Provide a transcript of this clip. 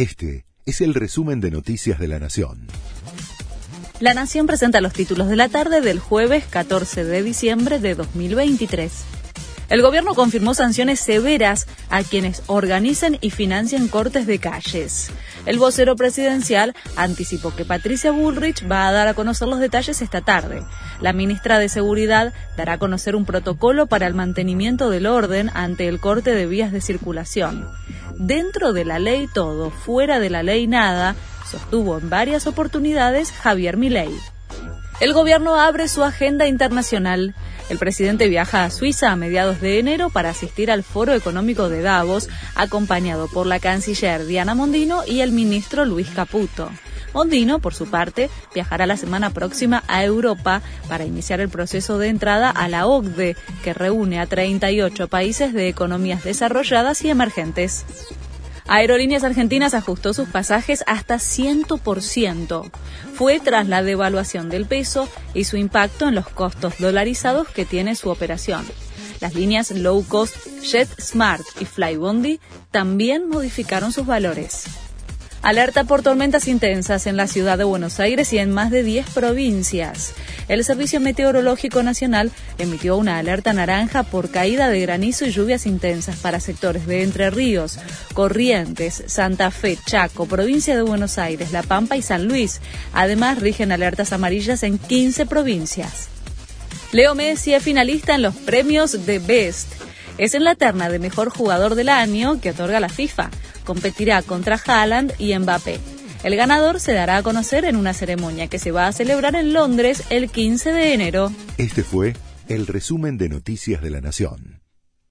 Este es el resumen de Noticias de la Nación. La Nación presenta los títulos de la tarde del jueves 14 de diciembre de 2023. El gobierno confirmó sanciones severas a quienes organicen y financien cortes de calles. El vocero presidencial anticipó que Patricia Bullrich va a dar a conocer los detalles esta tarde. La ministra de Seguridad dará a conocer un protocolo para el mantenimiento del orden ante el corte de vías de circulación. Dentro de la ley todo, fuera de la ley nada, sostuvo en varias oportunidades Javier Milei. El gobierno abre su agenda internacional. El presidente viaja a Suiza a mediados de enero para asistir al Foro Económico de Davos, acompañado por la canciller Diana Mondino y el ministro Luis Caputo. Mondino, por su parte, viajará la semana próxima a Europa para iniciar el proceso de entrada a la OCDE, que reúne a 38 países de economías desarrolladas y emergentes. Aerolíneas Argentinas ajustó sus pasajes hasta 100%. Fue tras la devaluación del peso y su impacto en los costos dolarizados que tiene su operación. Las líneas low cost JetSmart y Flybondi también modificaron sus valores. Alerta por tormentas intensas en la ciudad de Buenos Aires y en más de 10 provincias. El Servicio Meteorológico Nacional emitió una alerta naranja por caída de granizo y lluvias intensas para sectores de Entre Ríos, Corrientes, Santa Fe, Chaco, provincia de Buenos Aires, La Pampa y San Luis. Además, rigen alertas amarillas en 15 provincias. Leo Messi es finalista en los premios de Best. Es en la terna de mejor jugador del año que otorga la FIFA competirá contra Haaland y Mbappé. El ganador se dará a conocer en una ceremonia que se va a celebrar en Londres el 15 de enero. Este fue el resumen de Noticias de la Nación.